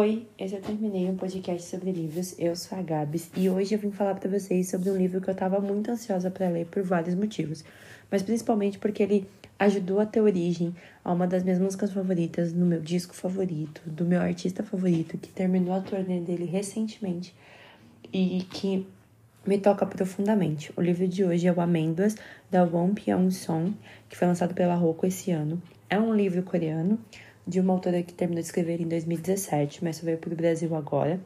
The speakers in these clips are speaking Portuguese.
Oi, eu já terminei um podcast sobre livros. Eu sou a Gabs e hoje eu vim falar para vocês sobre um livro que eu estava muito ansiosa para ler por vários motivos, mas principalmente porque ele ajudou a ter origem a uma das minhas músicas favoritas, no meu disco favorito, do meu artista favorito, que terminou a turnê dele recentemente e que me toca profundamente. O livro de hoje é o Amêndoas, da Won Pyong Song, que foi lançado pela Roku esse ano. É um livro coreano de uma autora que terminou de escrever em 2017, mas só veio para o Brasil agora.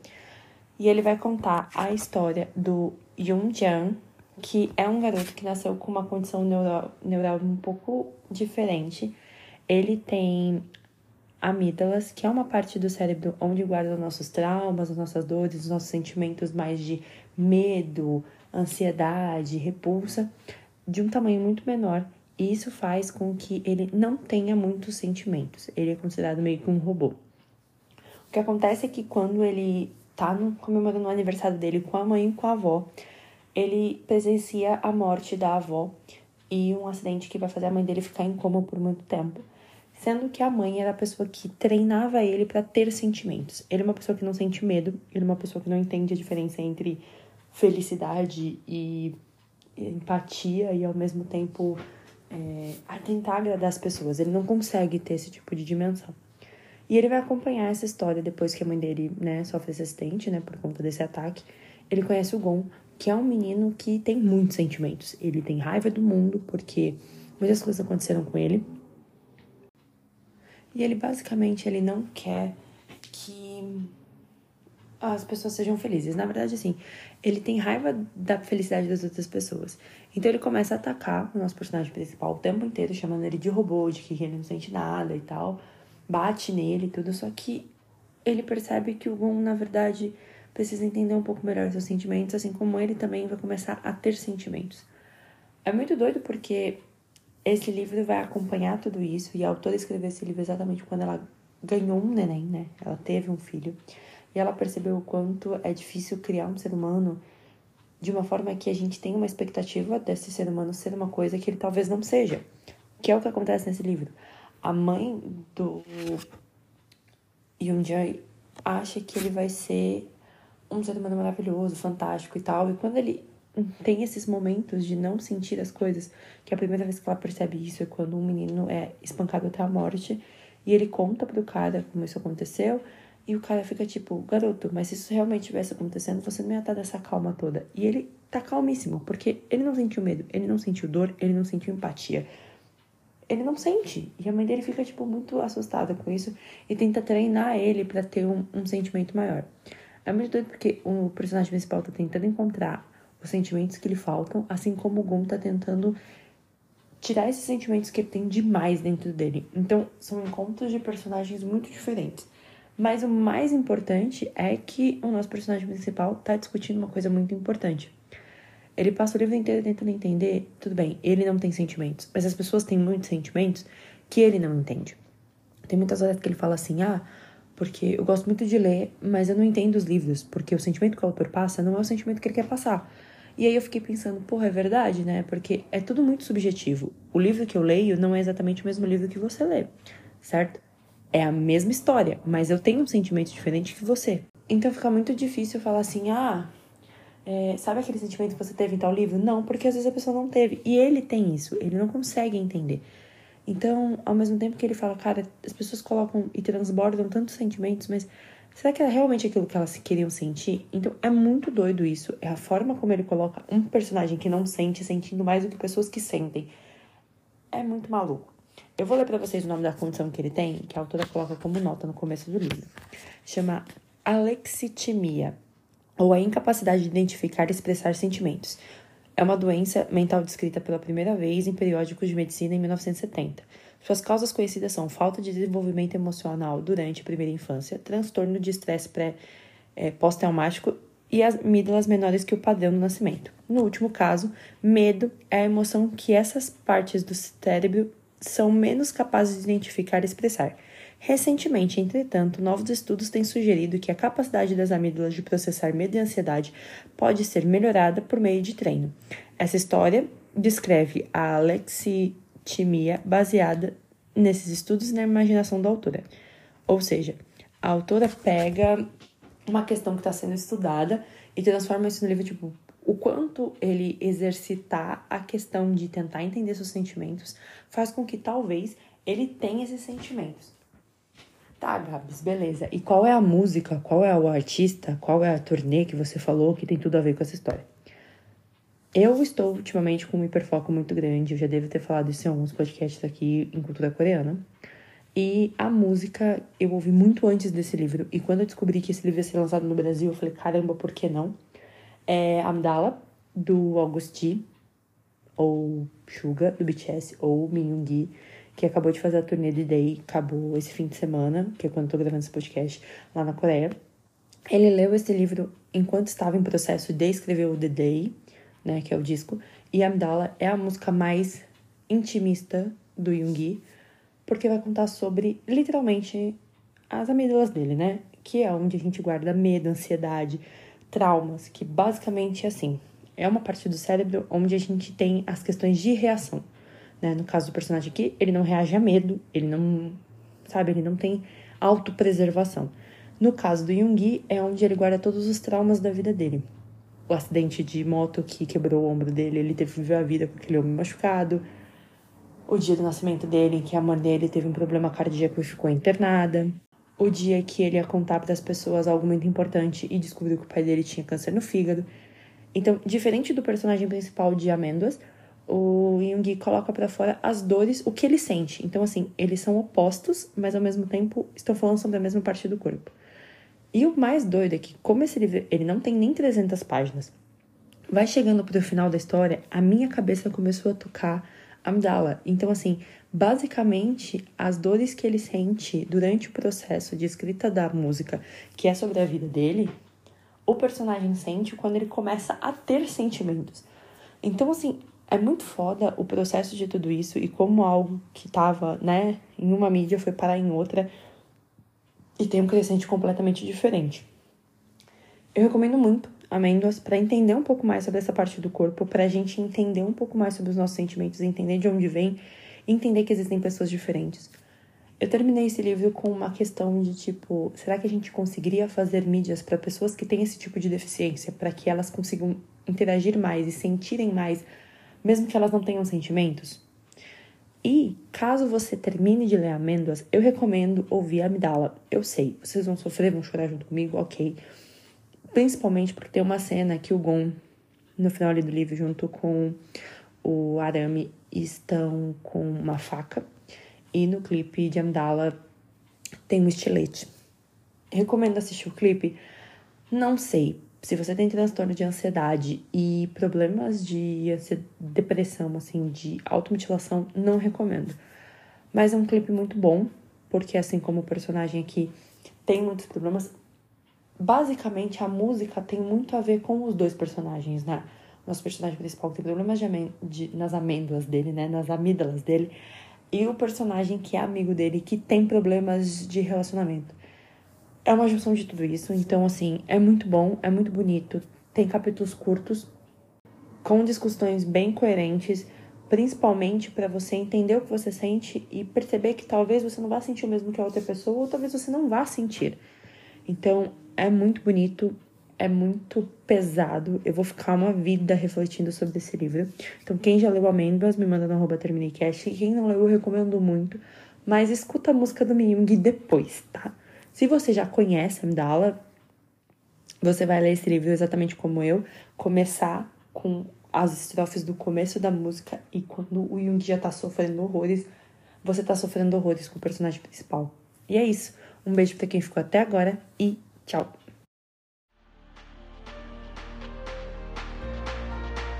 E ele vai contar a história do Yoon Jang, que é um garoto que nasceu com uma condição neural, neural um pouco diferente. Ele tem amígdalas, que é uma parte do cérebro onde guarda os nossos traumas, as nossas dores, os nossos sentimentos mais de medo, ansiedade, repulsa, de um tamanho muito menor e isso faz com que ele não tenha muitos sentimentos. Ele é considerado meio que um robô. O que acontece é que quando ele tá no, comemorando o aniversário dele com a mãe e com a avó, ele presencia a morte da avó e um acidente que vai fazer a mãe dele ficar em coma por muito tempo. Sendo que a mãe era a pessoa que treinava ele para ter sentimentos. Ele é uma pessoa que não sente medo, ele é uma pessoa que não entende a diferença entre felicidade e empatia e ao mesmo tempo é, a tentar agradar as pessoas. Ele não consegue ter esse tipo de dimensão. E ele vai acompanhar essa história depois que a mãe dele, né, sofre esse acidente, né, por conta desse ataque. Ele conhece o Gon, que é um menino que tem muitos sentimentos. Ele tem raiva do mundo porque muitas coisas aconteceram com ele. E ele basicamente ele não quer que as pessoas sejam felizes. Na verdade, assim, ele tem raiva da felicidade das outras pessoas. Então ele começa a atacar o nosso personagem principal o tempo inteiro, chamando ele de robô, de que ele não sente nada e tal. Bate nele e tudo, só que ele percebe que o Gon, na verdade, precisa entender um pouco melhor seus sentimentos, assim como ele também vai começar a ter sentimentos. É muito doido porque esse livro vai acompanhar tudo isso, e a autora escreveu esse livro exatamente quando ela ganhou um neném, né? Ela teve um filho. E ela percebeu o quanto é difícil criar um ser humano de uma forma que a gente tem uma expectativa desse ser humano ser uma coisa que ele talvez não seja. Que é o que acontece nesse livro. A mãe do Yoon Jae acha que ele vai ser um ser humano maravilhoso, fantástico e tal. E quando ele tem esses momentos de não sentir as coisas, que a primeira vez que ela percebe isso é quando um menino é espancado até a morte, e ele conta pro cara como isso aconteceu, e o cara fica tipo, garoto, mas se isso realmente tivesse acontecendo, você não ia estar dessa calma toda. E ele tá calmíssimo, porque ele não sentiu medo, ele não sentiu dor, ele não sentiu empatia. Ele não sente. E a mãe dele fica, tipo, muito assustada com isso e tenta treinar ele para ter um, um sentimento maior. É muito doido porque o personagem principal tá tentando encontrar os sentimentos que lhe faltam, assim como o Gon tá tentando tirar esses sentimentos que ele tem demais dentro dele. Então, são encontros de personagens muito diferentes. Mas o mais importante é que o nosso personagem principal tá discutindo uma coisa muito importante. Ele passa o livro inteiro tentando entender, tudo bem, ele não tem sentimentos, mas as pessoas têm muitos sentimentos que ele não entende. Tem muitas horas que ele fala assim: "Ah, porque eu gosto muito de ler, mas eu não entendo os livros, porque o sentimento que o autor passa não é o sentimento que ele quer passar". E aí eu fiquei pensando, porra, é verdade, né? Porque é tudo muito subjetivo. O livro que eu leio não é exatamente o mesmo livro que você lê, certo? É a mesma história, mas eu tenho um sentimento diferente que você. Então fica muito difícil falar assim, ah, é, sabe aquele sentimento que você teve em tal livro? Não, porque às vezes a pessoa não teve. E ele tem isso, ele não consegue entender. Então, ao mesmo tempo que ele fala, cara, as pessoas colocam e transbordam tantos sentimentos, mas será que é realmente aquilo que elas queriam sentir? Então, é muito doido isso. É a forma como ele coloca um personagem que não sente sentindo mais do que pessoas que sentem. É muito maluco. Eu vou ler para vocês o nome da condição que ele tem, que a autora coloca como nota no começo do livro. Chama alexitimia, ou a incapacidade de identificar e expressar sentimentos. É uma doença mental descrita pela primeira vez em periódicos de medicina em 1970. Suas causas conhecidas são falta de desenvolvimento emocional durante a primeira infância, transtorno de estresse pré, é, pós-traumático e as amígdalas menores que o padrão do nascimento. No último caso, medo é a emoção que essas partes do cérebro são menos capazes de identificar e expressar. Recentemente, entretanto, novos estudos têm sugerido que a capacidade das amígdalas de processar medo e ansiedade pode ser melhorada por meio de treino. Essa história descreve a alexitimia baseada nesses estudos e na imaginação da autora. Ou seja, A autora pega uma questão que está sendo estudada e transforma isso no livro, tipo, o quanto ele exercitar a questão de tentar entender seus sentimentos faz com que talvez ele tenha esses sentimentos. Tá, Gabs, beleza. E qual é a música, qual é o artista, qual é a turnê que você falou que tem tudo a ver com essa história? Eu estou ultimamente com um hiperfoco muito grande, eu já devo ter falado isso em alguns podcasts aqui em cultura coreana. E a música eu ouvi muito antes desse livro, e quando eu descobri que esse livro ia ser lançado no Brasil, eu falei, caramba, por que não? É Amdala, do Augusti, ou Suga, do BTS, ou Minyoongi que acabou de fazer a turnê de Day, acabou esse fim de semana, que é quando eu tô gravando esse podcast, lá na Coreia. Ele leu esse livro enquanto estava em processo de escrever o The Day, né, que é o disco, e Amdala é a música mais intimista do Yoongi, porque vai contar sobre, literalmente, as amígdalas dele, né? Que é onde a gente guarda medo, ansiedade, traumas, que basicamente é assim, é uma parte do cérebro onde a gente tem as questões de reação. Né? No caso do personagem aqui, ele não reage a medo, ele não, sabe, ele não tem autopreservação. No caso do Yoongi, é onde ele guarda todos os traumas da vida dele. O acidente de moto que quebrou o ombro dele, ele teve que viver a vida com aquele ombro machucado. O dia do nascimento dele, que a mãe dele teve um problema cardíaco e ficou internada. O dia que ele ia contar para as pessoas algo muito importante e descobriu que o pai dele tinha câncer no fígado. Então, diferente do personagem principal de Amêndoas, o Jung coloca para fora as dores, o que ele sente. Então, assim, eles são opostos, mas ao mesmo tempo estão falando sobre a mesma parte do corpo. E o mais doido é que, como esse livro ele não tem nem 300 páginas, vai chegando pro final da história, a minha cabeça começou a tocar Amdala. Então, assim, basicamente, as dores que ele sente durante o processo de escrita da música, que é sobre a vida dele, o personagem sente quando ele começa a ter sentimentos. Então, assim, é muito foda o processo de tudo isso e como algo que tava, né, em uma mídia foi parar em outra e tem um crescente completamente diferente. Eu recomendo muito Amêndoas para entender um pouco mais sobre essa parte do corpo, para a gente entender um pouco mais sobre os nossos sentimentos, entender de onde vem, entender que existem pessoas diferentes. Eu terminei esse livro com uma questão de tipo, será que a gente conseguiria fazer mídias para pessoas que têm esse tipo de deficiência, para que elas consigam interagir mais e sentirem mais mesmo que elas não tenham sentimentos. E caso você termine de ler Amêndoas, eu recomendo ouvir Amidala. Eu sei, vocês vão sofrer, vão chorar junto comigo, ok. Principalmente porque tem uma cena que o Gon, no final do livro, junto com o Arame, estão com uma faca. E no clipe de Amidala tem um estilete. Recomendo assistir o clipe? Não sei, se você tem transtorno de ansiedade e problemas de depressão, assim, de automutilação, não recomendo. Mas é um clipe muito bom, porque assim como o personagem aqui tem muitos problemas, basicamente a música tem muito a ver com os dois personagens, né? Nosso personagem principal tem problemas de, de, nas amêndoas dele, né? Nas amígdalas dele. E o personagem que é amigo dele, que tem problemas de relacionamento é uma junção de tudo isso. Então, assim, é muito bom, é muito bonito. Tem capítulos curtos, com discussões bem coerentes, principalmente para você entender o que você sente e perceber que talvez você não vá sentir o mesmo que a outra pessoa, ou talvez você não vá sentir. Então, é muito bonito, é muito pesado. Eu vou ficar uma vida refletindo sobre esse livro. Então, quem já leu Amêndoas, me manda no arroba termineiCast. E quem não leu, eu recomendo muito. Mas escuta a música do Miyung depois, tá? Se você já conhece Amdala, você vai ler esse livro exatamente como eu, começar com as estrofes do começo da música e quando o Jung já tá sofrendo horrores, você tá sofrendo horrores com o personagem principal. E é isso. Um beijo para quem ficou até agora e tchau.